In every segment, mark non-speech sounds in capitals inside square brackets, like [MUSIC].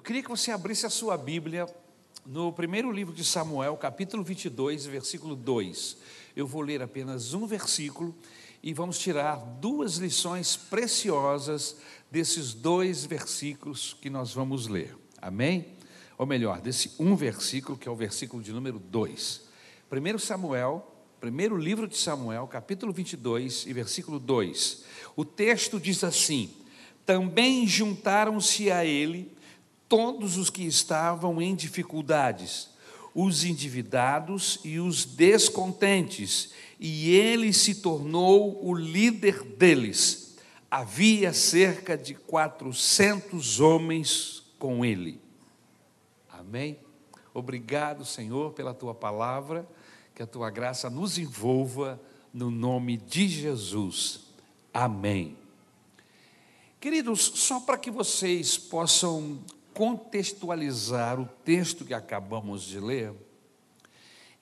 Eu queria que você abrisse a sua Bíblia no primeiro livro de Samuel, capítulo 22, versículo 2. Eu vou ler apenas um versículo e vamos tirar duas lições preciosas desses dois versículos que nós vamos ler. Amém? Ou melhor, desse um versículo, que é o versículo de número 2. Primeiro Samuel, primeiro livro de Samuel, capítulo 22 e versículo 2. O texto diz assim: Também juntaram-se a ele todos os que estavam em dificuldades, os endividados e os descontentes, e ele se tornou o líder deles. Havia cerca de 400 homens com ele. Amém? Obrigado, Senhor, pela tua palavra, que a tua graça nos envolva no nome de Jesus. Amém. Queridos, só para que vocês possam contextualizar o texto que acabamos de ler,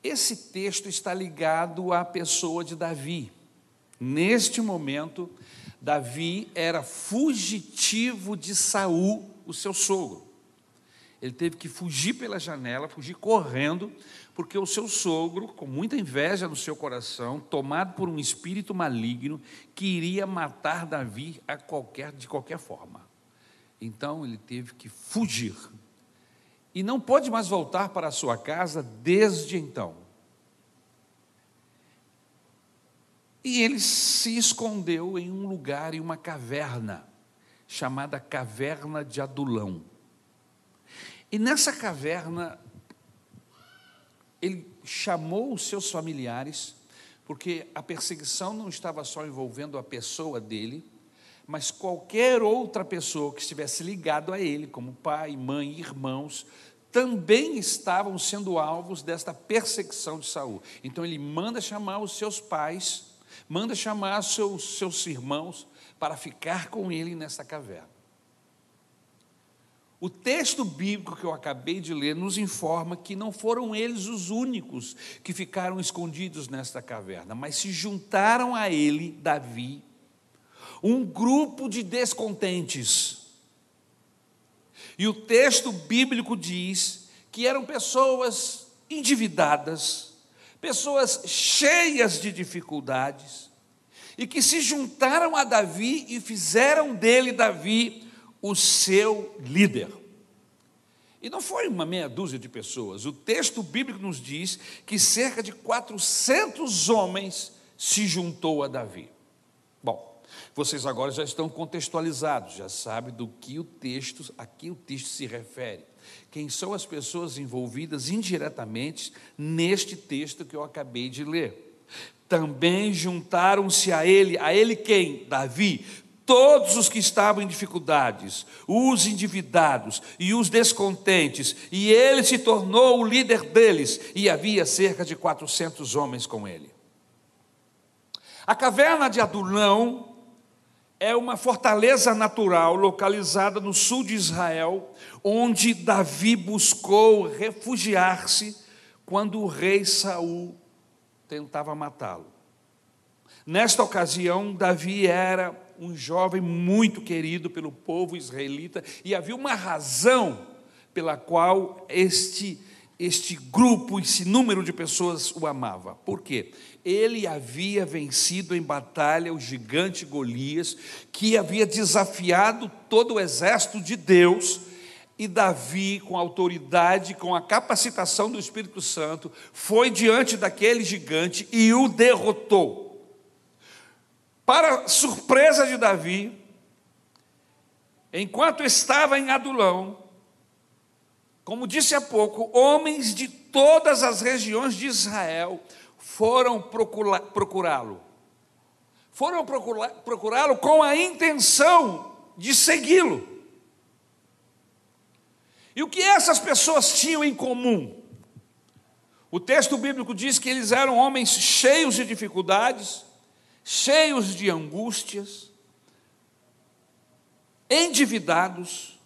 esse texto está ligado à pessoa de Davi. Neste momento, Davi era fugitivo de Saul, o seu sogro. Ele teve que fugir pela janela, fugir correndo, porque o seu sogro, com muita inveja no seu coração, tomado por um espírito maligno, queria matar Davi a qualquer, de qualquer forma. Então ele teve que fugir. E não pode mais voltar para a sua casa desde então. E ele se escondeu em um lugar, em uma caverna, chamada Caverna de Adulão. E nessa caverna, ele chamou os seus familiares, porque a perseguição não estava só envolvendo a pessoa dele, mas qualquer outra pessoa que estivesse ligado a ele, como pai, mãe, irmãos, também estavam sendo alvos desta perseguição de Saul. Então ele manda chamar os seus pais, manda chamar seus, seus irmãos para ficar com ele nessa caverna. O texto bíblico que eu acabei de ler nos informa que não foram eles os únicos que ficaram escondidos nesta caverna, mas se juntaram a ele, Davi, um grupo de descontentes. E o texto bíblico diz que eram pessoas endividadas, pessoas cheias de dificuldades, e que se juntaram a Davi e fizeram dele, Davi, o seu líder. E não foi uma meia dúzia de pessoas, o texto bíblico nos diz que cerca de 400 homens se juntou a Davi. Vocês agora já estão contextualizados, já sabem do que o texto, a que o texto se refere. Quem são as pessoas envolvidas indiretamente neste texto que eu acabei de ler? Também juntaram-se a ele, a ele quem? Davi, todos os que estavam em dificuldades, os endividados e os descontentes, e ele se tornou o líder deles, e havia cerca de 400 homens com ele. A caverna de Adulão é uma fortaleza natural localizada no sul de Israel, onde Davi buscou refugiar-se quando o rei Saul tentava matá-lo. Nesta ocasião, Davi era um jovem muito querido pelo povo israelita e havia uma razão pela qual este este grupo, esse número de pessoas o amava. Por quê? Ele havia vencido em batalha o gigante Golias, que havia desafiado todo o exército de Deus, e Davi, com autoridade, com a capacitação do Espírito Santo, foi diante daquele gigante e o derrotou. Para surpresa de Davi, enquanto estava em Adulão, como disse há pouco, homens de todas as regiões de Israel foram procurá-lo. Foram procurá-lo com a intenção de segui-lo. E o que essas pessoas tinham em comum? O texto bíblico diz que eles eram homens cheios de dificuldades, cheios de angústias, endividados,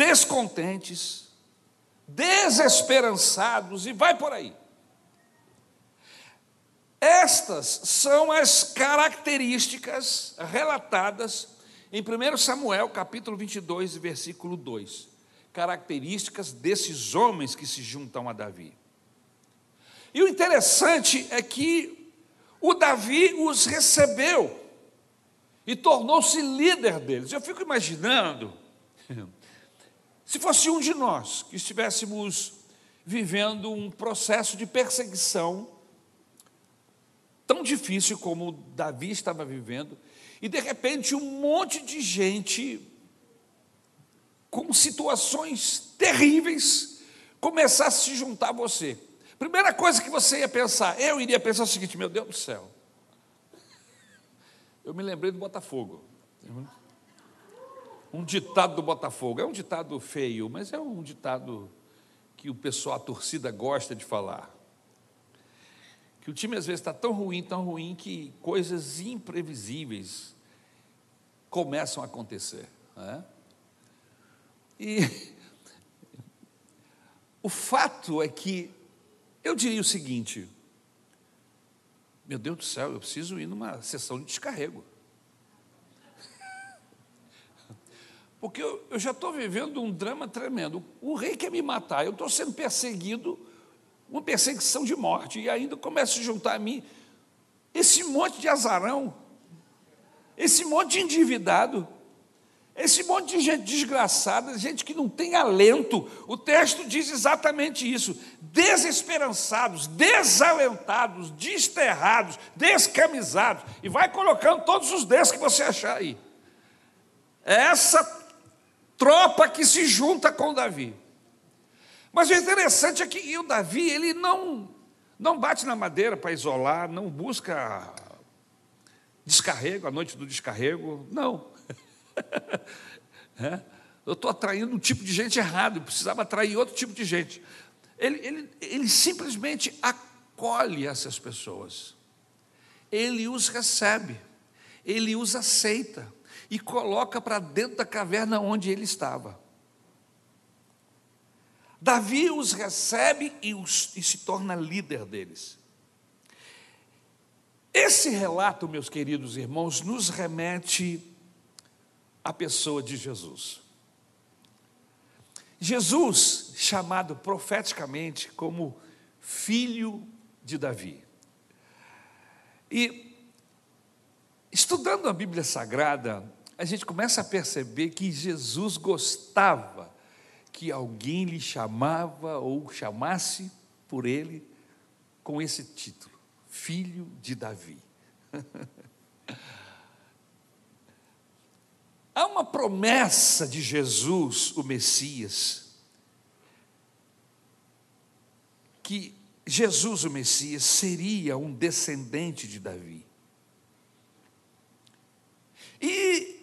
descontentes, desesperançados e vai por aí. Estas são as características relatadas Em 1 Samuel, capítulo 22, versículo 2, características desses homens que se juntam a Davi. E o interessante é que o Davi os recebeu e tornou-se líder deles. Eu fico imaginando, se fosse um de nós que estivéssemos vivendo um processo de perseguição tão difícil como Davi estava vivendo, e de repente um monte de gente com situações terríveis começasse a se juntar a você. Primeira coisa que você ia pensar, eu iria pensar o seguinte: meu Deus do céu. Eu me lembrei do Botafogo. Um ditado do Botafogo. É um ditado feio, mas é um ditado que o pessoal, a torcida gosta de falar. Que o time às vezes está tão ruim, tão ruim, que coisas imprevisíveis começam a acontecer. Né? E [LAUGHS] o fato é que eu diria o seguinte: meu Deus do céu, eu preciso ir numa sessão de descarrego. Porque eu, eu já estou vivendo um drama tremendo. O rei quer me matar, eu estou sendo perseguido, uma perseguição de morte, e ainda começa a juntar a mim esse monte de azarão, esse monte de endividado, esse monte de gente desgraçada, gente que não tem alento. O texto diz exatamente isso: desesperançados, desalentados, desterrados, descamisados, e vai colocando todos os des que você achar aí. É essa tropa que se junta com Davi. Mas o interessante é que o Davi, ele não, não bate na madeira para isolar, não busca descarrego, a noite do descarrego, não. [LAUGHS] é? Eu estou atraindo um tipo de gente errado, eu precisava atrair outro tipo de gente. Ele, ele, ele simplesmente acolhe essas pessoas, ele os recebe, ele os aceita e coloca para dentro da caverna onde ele estava. Davi os recebe e, os, e se torna líder deles. Esse relato, meus queridos irmãos, nos remete à pessoa de Jesus. Jesus, chamado profeticamente como filho de Davi. E, estudando a Bíblia Sagrada, a gente começa a perceber que Jesus gostava que alguém lhe chamava ou chamasse por ele com esse título, Filho de Davi. [LAUGHS] Há uma promessa de Jesus, o Messias, que Jesus, o Messias, seria um descendente de Davi. E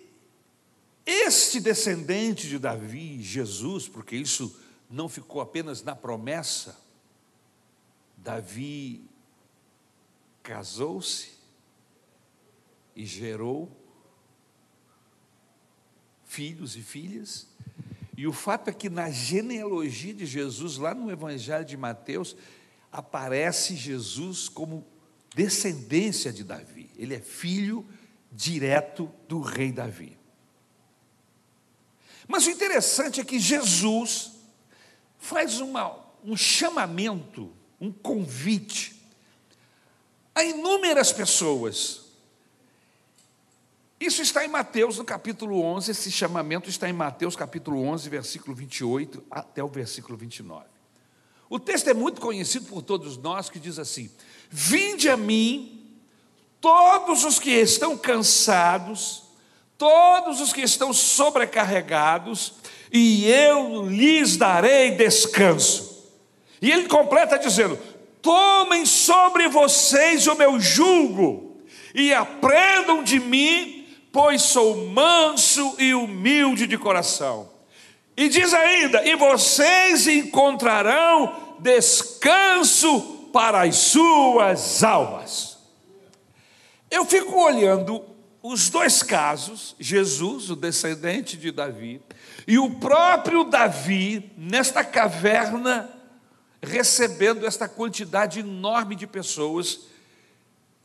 este descendente de Davi, Jesus, porque isso não ficou apenas na promessa, Davi casou-se e gerou filhos e filhas. E o fato é que na genealogia de Jesus, lá no Evangelho de Mateus, aparece Jesus como descendência de Davi. Ele é filho direto do rei Davi. Mas o interessante é que Jesus faz uma, um chamamento, um convite a inúmeras pessoas. Isso está em Mateus, no capítulo 11, esse chamamento está em Mateus, capítulo 11, versículo 28 até o versículo 29. O texto é muito conhecido por todos nós, que diz assim: Vinde a mim, todos os que estão cansados todos os que estão sobrecarregados, e eu lhes darei descanso. E ele completa dizendo: Tomem sobre vocês o meu jugo, e aprendam de mim, pois sou manso e humilde de coração. E diz ainda: E vocês encontrarão descanso para as suas almas. Eu fico olhando os dois casos, Jesus, o descendente de Davi, e o próprio Davi, nesta caverna, recebendo esta quantidade enorme de pessoas,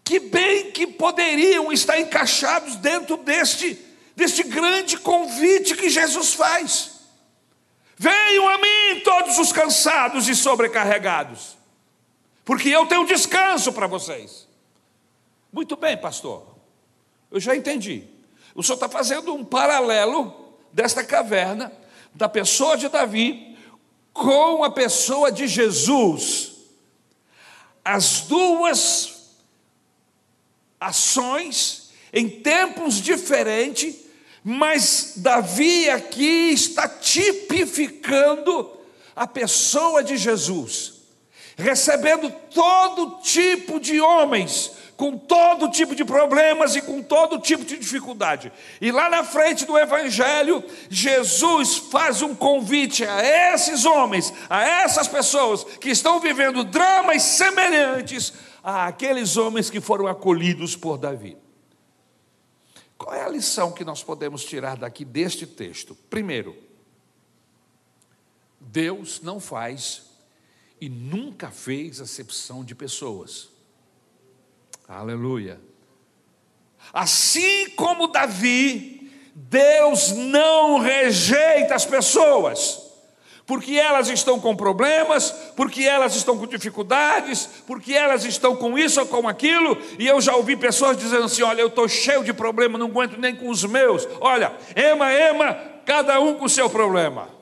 que bem que poderiam estar encaixados dentro deste deste grande convite que Jesus faz. Venham a mim todos os cansados e sobrecarregados, porque eu tenho descanso para vocês. Muito bem, pastor, eu já entendi. O senhor está fazendo um paralelo desta caverna, da pessoa de Davi, com a pessoa de Jesus. As duas ações em tempos diferentes, mas Davi aqui está tipificando a pessoa de Jesus, recebendo todo tipo de homens com todo tipo de problemas e com todo tipo de dificuldade. E lá na frente do Evangelho, Jesus faz um convite a esses homens, a essas pessoas que estão vivendo dramas semelhantes àqueles homens que foram acolhidos por Davi. Qual é a lição que nós podemos tirar daqui deste texto? Primeiro, Deus não faz e nunca fez acepção de pessoas. Aleluia. Assim como Davi, Deus não rejeita as pessoas, porque elas estão com problemas, porque elas estão com dificuldades, porque elas estão com isso ou com aquilo, e eu já ouvi pessoas dizendo assim: olha, eu estou cheio de problema, não aguento nem com os meus. Olha, ema, ema, cada um com o seu problema.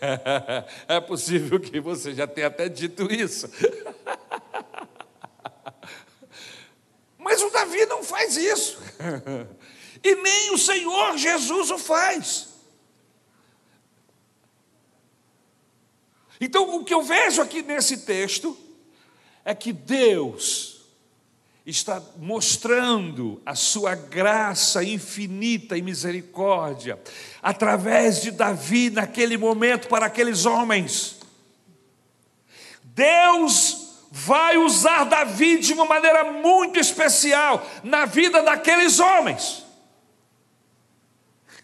[LAUGHS] É possível que você já tenha até dito isso. [LAUGHS] Mas o Davi não faz isso. [LAUGHS] E nem o Senhor Jesus o faz. Então, o que eu vejo aqui nesse texto é que Deus está mostrando a sua graça infinita e misericórdia através de Davi naquele momento para aqueles homens. Deus vai usar Davi de uma maneira muito especial na vida daqueles homens.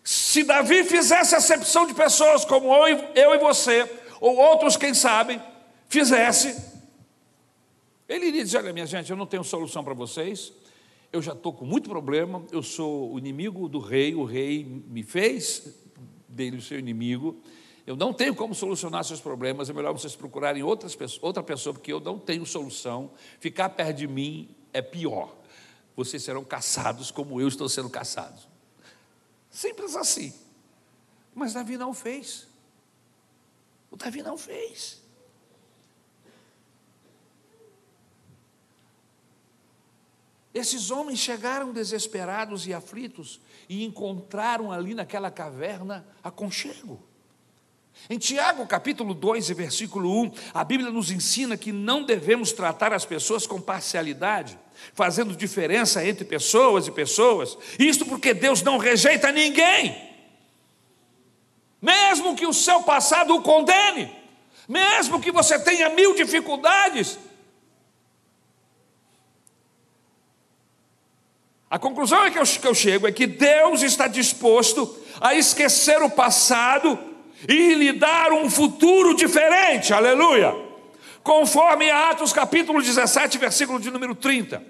Se Davi fizesse acepção de pessoas como eu e você, ou outros, quem sabe, fizesse, ele iria dizer: Olha, minha gente, eu não tenho solução para vocês, eu já estou com muito problema, eu sou o inimigo do rei, o rei me fez dele o seu inimigo, eu não tenho como solucionar seus problemas, é melhor vocês procurarem outras, outra pessoa, porque eu não tenho solução, ficar perto de mim é pior, vocês serão caçados como eu estou sendo caçado. Simples assim. Mas Davi não fez. O Davi não fez. Esses homens chegaram desesperados e aflitos e encontraram ali naquela caverna aconchego. Em Tiago, capítulo 2, versículo 1, a Bíblia nos ensina que não devemos tratar as pessoas com parcialidade, fazendo diferença entre pessoas e pessoas. Isto porque Deus não rejeita ninguém. Mesmo que o seu passado o condene, mesmo que você tenha mil dificuldades, A conclusão é que eu, que eu chego é que Deus está disposto a esquecer o passado e lhe dar um futuro diferente, aleluia. Conforme Atos capítulo 17, versículo de número 30.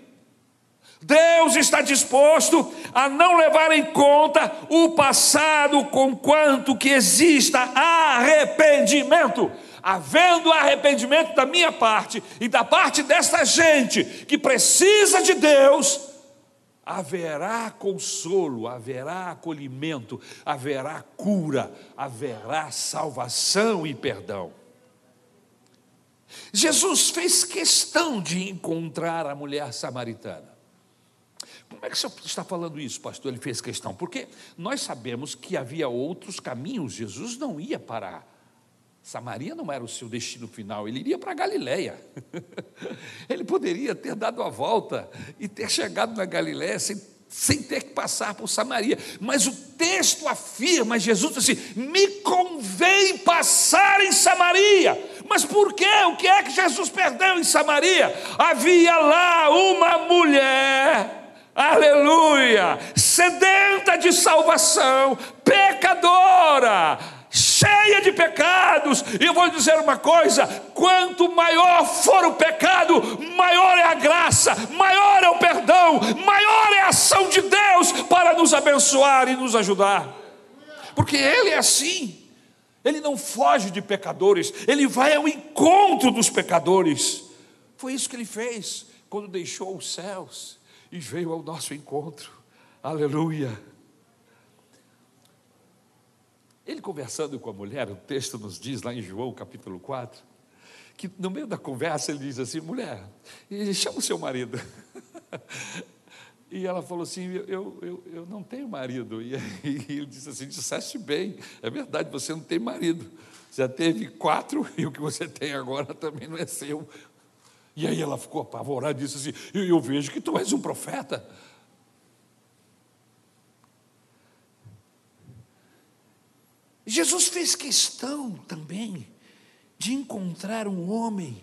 Deus está disposto a não levar em conta o passado com quanto que exista arrependimento. Havendo arrependimento da minha parte e da parte desta gente que precisa de Deus, haverá consolo, haverá acolhimento, haverá cura, haverá salvação e perdão. Jesus fez questão de encontrar a mulher samaritana. Como é que o senhor está falando isso, pastor? Ele fez questão, porque nós sabemos que havia outros caminhos, Jesus não ia parar Samaria não era o seu destino final, ele iria para Galiléia. [LAUGHS] Ele poderia ter dado a volta e ter chegado na Galiléia sem, sem ter que passar por Samaria. Mas o texto afirma, Jesus disse assim: me convém passar em Samaria. Mas por quê? O que é que Jesus perdeu em Samaria? Havia lá uma mulher, aleluia, sedenta de salvação, pecadora, cheia de pecados. E eu vou dizer uma coisa: quanto maior for o pecado, maior é a graça, maior é o perdão, maior é a ação de Deus para nos abençoar e nos ajudar. Porque Ele é assim. Ele não foge de pecadores, ele vai ao encontro dos pecadores. Foi isso que ele fez quando deixou os céus e veio ao nosso encontro. Aleluia. Ele conversando com a mulher, o texto nos diz lá em João capítulo 4, que no meio da conversa ele diz assim: mulher, chama o seu marido. [LAUGHS] E ela falou assim: eu, eu, eu não tenho marido. E [LAUGHS] ele disse assim: disseste bem, é verdade, você não tem marido. Já teve quatro [LAUGHS] e o que você tem agora também não é seu. E aí ela ficou apavorada e disse assim: eu, eu vejo que tu és um profeta. Jesus fez questão também de encontrar um homem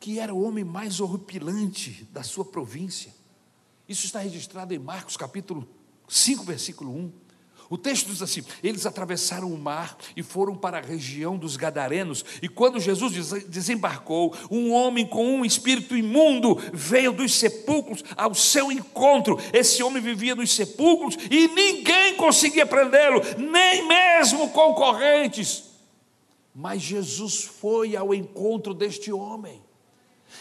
que era o homem mais horripilante da sua província. Isso está registrado em Marcos capítulo 5, versículo 1. O texto diz assim: eles atravessaram o mar e foram para a região dos Gadarenos. E quando Jesus desembarcou, um homem com um espírito imundo veio dos sepulcros ao seu encontro. Esse homem vivia nos sepulcros e ninguém conseguia prendê-lo, nem mesmo concorrentes. Mas Jesus foi ao encontro deste homem.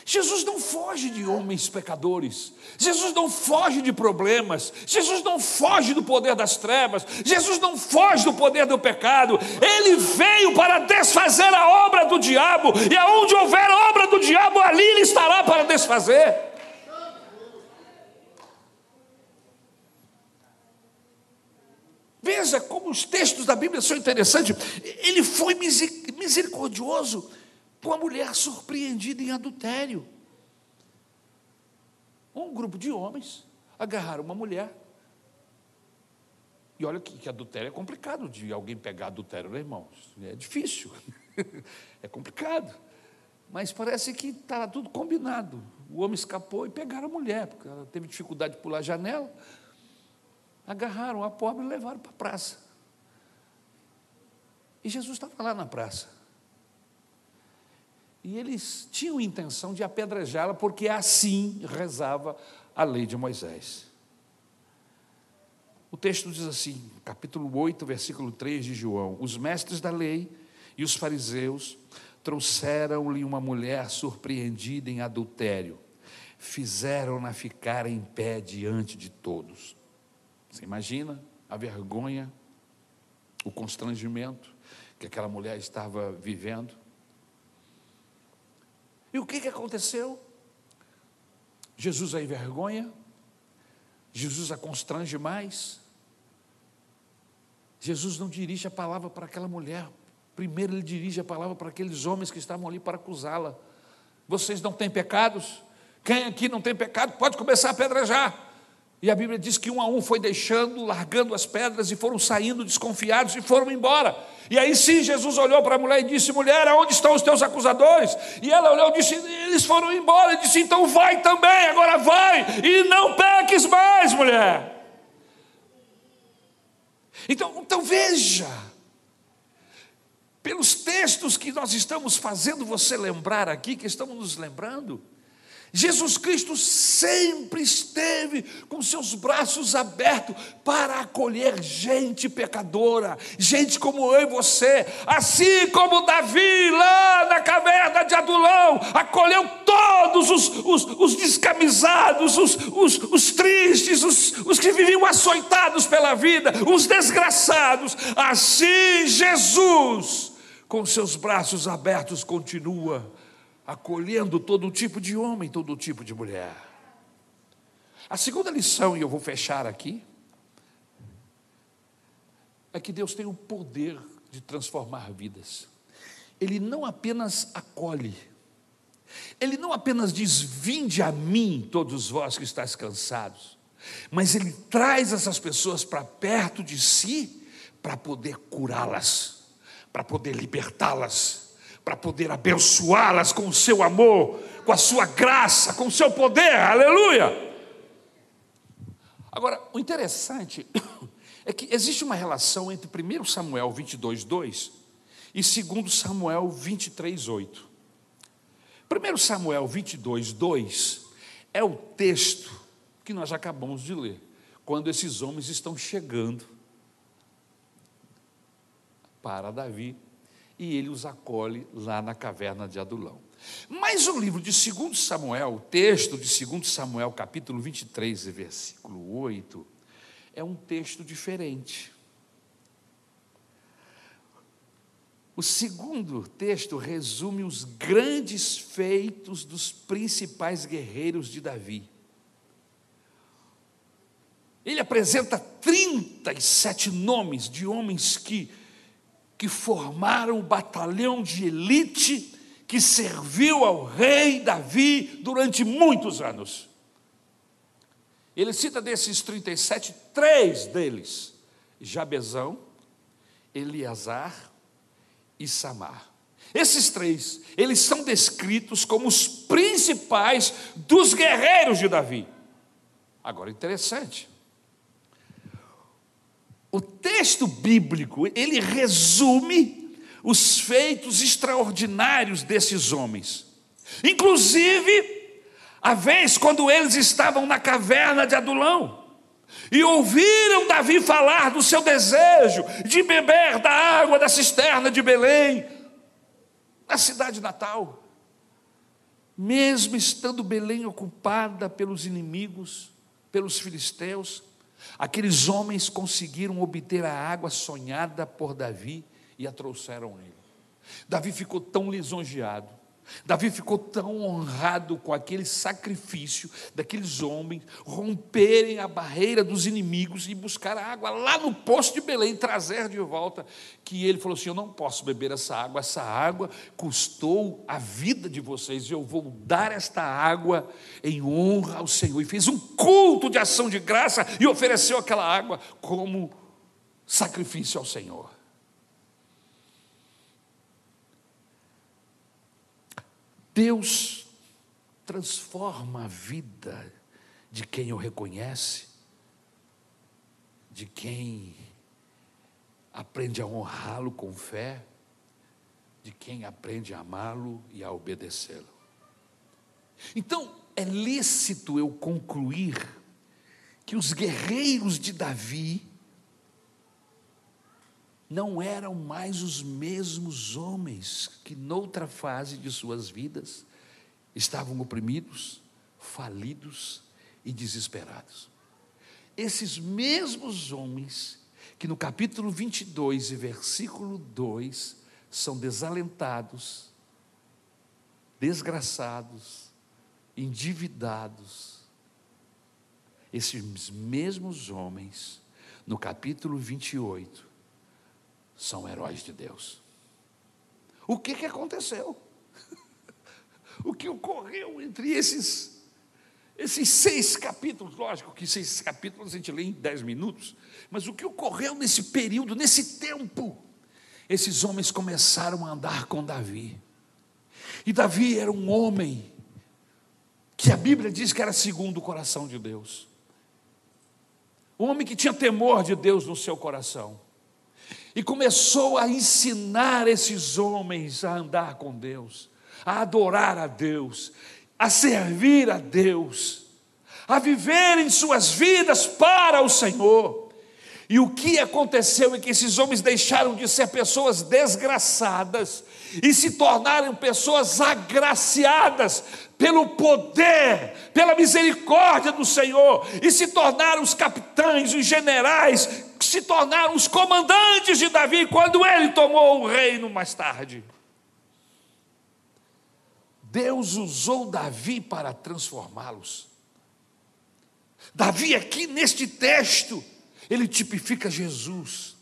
Jesus não foge de homens pecadores, Jesus não foge de problemas, Jesus não foge do poder das trevas, Jesus não foge do poder do pecado, ele veio para desfazer a obra do diabo, e aonde houver obra do diabo, ali ele estará para desfazer. Veja como os textos da Bíblia são interessantes. Ele foi misericordioso com a mulher surpreendida em adultério. Um grupo de homens agarraram uma mulher. E olha que, que adultério é complicado de alguém pegar adultério, né, irmãos? É difícil, [LAUGHS] é complicado. Mas parece que estava tudo combinado. O homem escapou e pegaram a mulher, porque ela teve dificuldade de pular a janela. Agarraram a pobre e levaram para a praça. E Jesus estava lá na praça. E eles tinham intenção de apedrejá-la, porque assim rezava a lei de Moisés. O texto diz assim, capítulo 8, versículo 3 de João: Os mestres da lei e os fariseus trouxeram-lhe uma mulher surpreendida em adultério, fizeram-na ficar em pé diante de todos. Você imagina a vergonha, o constrangimento que aquela mulher estava vivendo? E o que, que aconteceu? Jesus a envergonha, Jesus a constrange mais. Jesus não dirige a palavra para aquela mulher, primeiro ele dirige a palavra para aqueles homens que estavam ali para acusá-la. Vocês não têm pecados? Quem aqui não tem pecado pode começar a apedrejar. E a Bíblia diz que um a um foi deixando, largando as pedras e foram saindo desconfiados e foram embora. E aí sim Jesus olhou para a mulher e disse: Mulher, aonde estão os teus acusadores? E ela olhou e disse: Eles foram embora. E disse: Então vai também, agora vai, e não peques mais, mulher. Então, então veja, pelos textos que nós estamos fazendo você lembrar aqui, que estamos nos lembrando, Jesus Cristo sempre esteve com seus braços abertos para acolher gente pecadora, gente como eu e você, assim como Davi lá na caverna de Adulão acolheu todos os, os, os descamisados, os, os, os tristes, os, os que viviam açoitados pela vida, os desgraçados. Assim Jesus, com seus braços abertos, continua acolhendo todo tipo de homem, todo tipo de mulher. A segunda lição, e eu vou fechar aqui, é que Deus tem o poder de transformar vidas. Ele não apenas acolhe, ele não apenas diz: Vinde a mim, todos vós que estáis cansados, mas ele traz essas pessoas para perto de si para poder curá-las, para poder libertá-las para poder abençoá-las com o seu amor, com a sua graça, com o seu poder, aleluia. Agora, o interessante [COUGHS] é que existe uma relação entre 1 Samuel 22, 2 e 2 Samuel 23, 8. 1 Samuel 22, 2 é o texto que nós acabamos de ler, quando esses homens estão chegando para Davi e ele os acolhe lá na caverna de Adulão. Mas o livro de 2 Samuel, o texto de 2 Samuel, capítulo 23, versículo 8, é um texto diferente. O segundo texto resume os grandes feitos dos principais guerreiros de Davi. Ele apresenta 37 nomes de homens que, que formaram o batalhão de elite que serviu ao rei Davi durante muitos anos. Ele cita desses 37, três deles: Jabezão, Eleazar e Samar. Esses três, eles são descritos como os principais dos guerreiros de Davi. Agora, interessante. O texto bíblico, ele resume os feitos extraordinários desses homens. Inclusive, a vez quando eles estavam na caverna de Adulão e ouviram Davi falar do seu desejo de beber da água da cisterna de Belém, na cidade natal. Mesmo estando Belém ocupada pelos inimigos, pelos filisteus, aqueles homens conseguiram obter a água sonhada por Davi e a trouxeram a ele. Davi ficou tão lisonjeado Davi ficou tão honrado com aquele sacrifício daqueles homens romperem a barreira dos inimigos e buscar a água lá no poço de Belém, trazer de volta, que ele falou assim: Eu não posso beber essa água, essa água custou a vida de vocês, eu vou dar esta água em honra ao Senhor. E fez um culto de ação de graça e ofereceu aquela água como sacrifício ao Senhor. Deus transforma a vida de quem o reconhece, de quem aprende a honrá-lo com fé, de quem aprende a amá-lo e a obedecê-lo. Então, é lícito eu concluir que os guerreiros de Davi não eram mais os mesmos homens que, noutra fase de suas vidas, estavam oprimidos, falidos e desesperados. Esses mesmos homens, que no capítulo 22 e versículo 2 são desalentados, desgraçados, endividados, esses mesmos homens, no capítulo 28, são heróis de Deus. O que, que aconteceu? [LAUGHS] O que ocorreu entre esses, esses seis capítulos? Lógico que seis capítulos a gente lê em dez minutos, mas o que ocorreu nesse período, nesse tempo? Esses homens começaram a andar com Davi. E Davi era um homem que a Bíblia diz que era segundo o coração de Deus. Um homem que tinha temor de Deus no seu coração e começou a ensinar esses homens a andar com Deus, a adorar a Deus, a servir a Deus, a viverem suas vidas para o Senhor. E o que aconteceu é que esses homens deixaram de ser pessoas desgraçadas e se tornaram pessoas agraciadas pelo poder, pela misericórdia do Senhor, e se tornaram os capitães, os generais, se tornaram os comandantes de Davi quando ele tomou o reino mais tarde. Deus usou Davi para transformá-los. Davi, aqui neste texto, ele tipifica Jesus,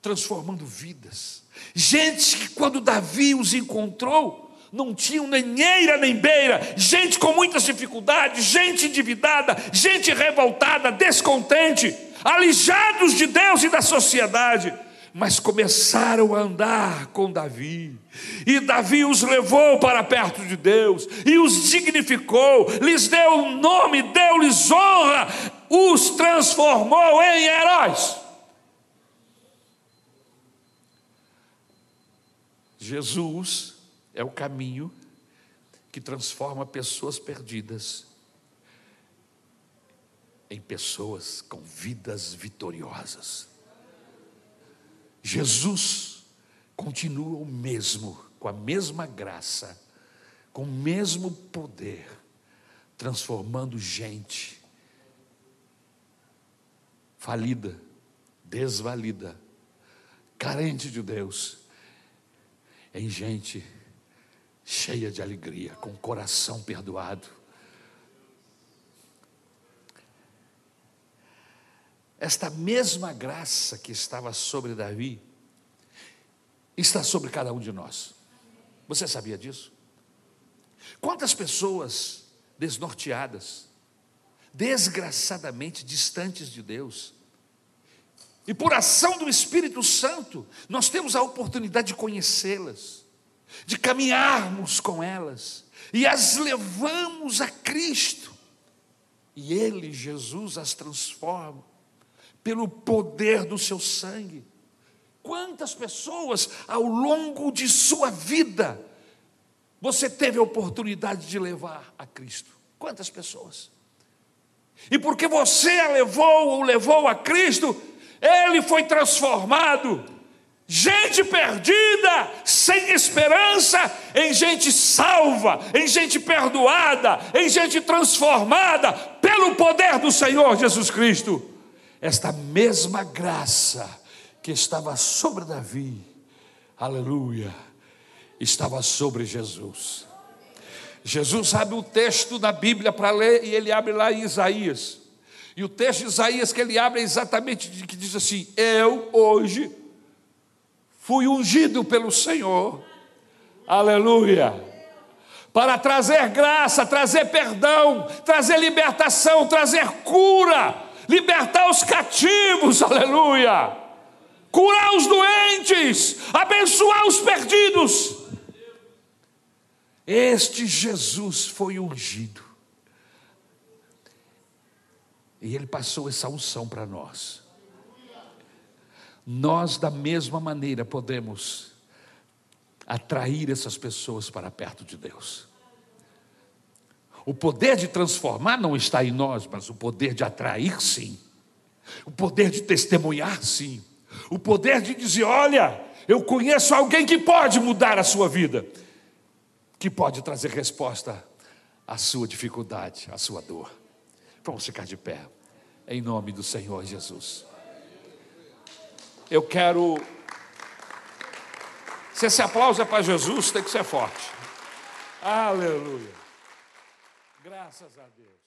transformando vidas. Gente que, quando Davi os encontrou, não tinham nem eira nem beira, gente com muitas dificuldades, gente endividada, gente revoltada, descontente, alijados de Deus e da sociedade, mas começaram a andar com Davi, e Davi os levou para perto de Deus, e os dignificou, lhes deu um nome, deu-lhes honra, os transformou em heróis. Jesus é o caminho que transforma pessoas perdidas em pessoas com vidas vitoriosas. Jesus continua o mesmo, com a mesma graça, com o mesmo poder, transformando gente falida, desvalida, carente de Deus, em gente cheia de alegria, com coração perdoado. Esta mesma graça que estava sobre Davi, está sobre cada um de nós. Você sabia disso? Quantas pessoas desnorteadas, desgraçadamente distantes de Deus, e por ação do Espírito Santo, nós temos a oportunidade de conhecê-las, de caminharmos com elas, e as levamos a Cristo, e Ele, Jesus, as transforma, pelo poder do seu sangue. Quantas pessoas ao longo de sua vida você teve a oportunidade de levar a Cristo? Quantas pessoas? E porque você a levou ou levou a Cristo, ele foi transformado. Gente perdida, sem esperança, em gente salva, em gente perdoada, em gente transformada pelo poder do Senhor Jesus Cristo. Esta mesma graça que estava sobre Davi, aleluia, estava sobre Jesus. Jesus abre o texto da Bíblia para ler e ele abre lá em Isaías. E o texto de Isaías que ele abre é exatamente que diz assim: Eu hoje fui ungido pelo Senhor, aleluia, para trazer graça, trazer perdão, trazer libertação, trazer cura, libertar os cativos, [LAUGHS] aleluia, curar os doentes, abençoar os perdidos. Este Jesus foi ungido e Ele passou essa unção para nós. Nós, da mesma maneira, podemos atrair essas pessoas para perto de Deus. O poder de transformar não está em nós, mas o poder de atrair, sim. O poder de testemunhar, sim. O poder de dizer: olha, eu conheço alguém que pode mudar a sua vida, que pode trazer resposta à sua dificuldade, à sua dor. Vamos ficar de pé, em nome do Senhor Jesus. Eu quero. Se esse aplauso é para Jesus, tem que ser forte. Aleluia. Graças a Deus.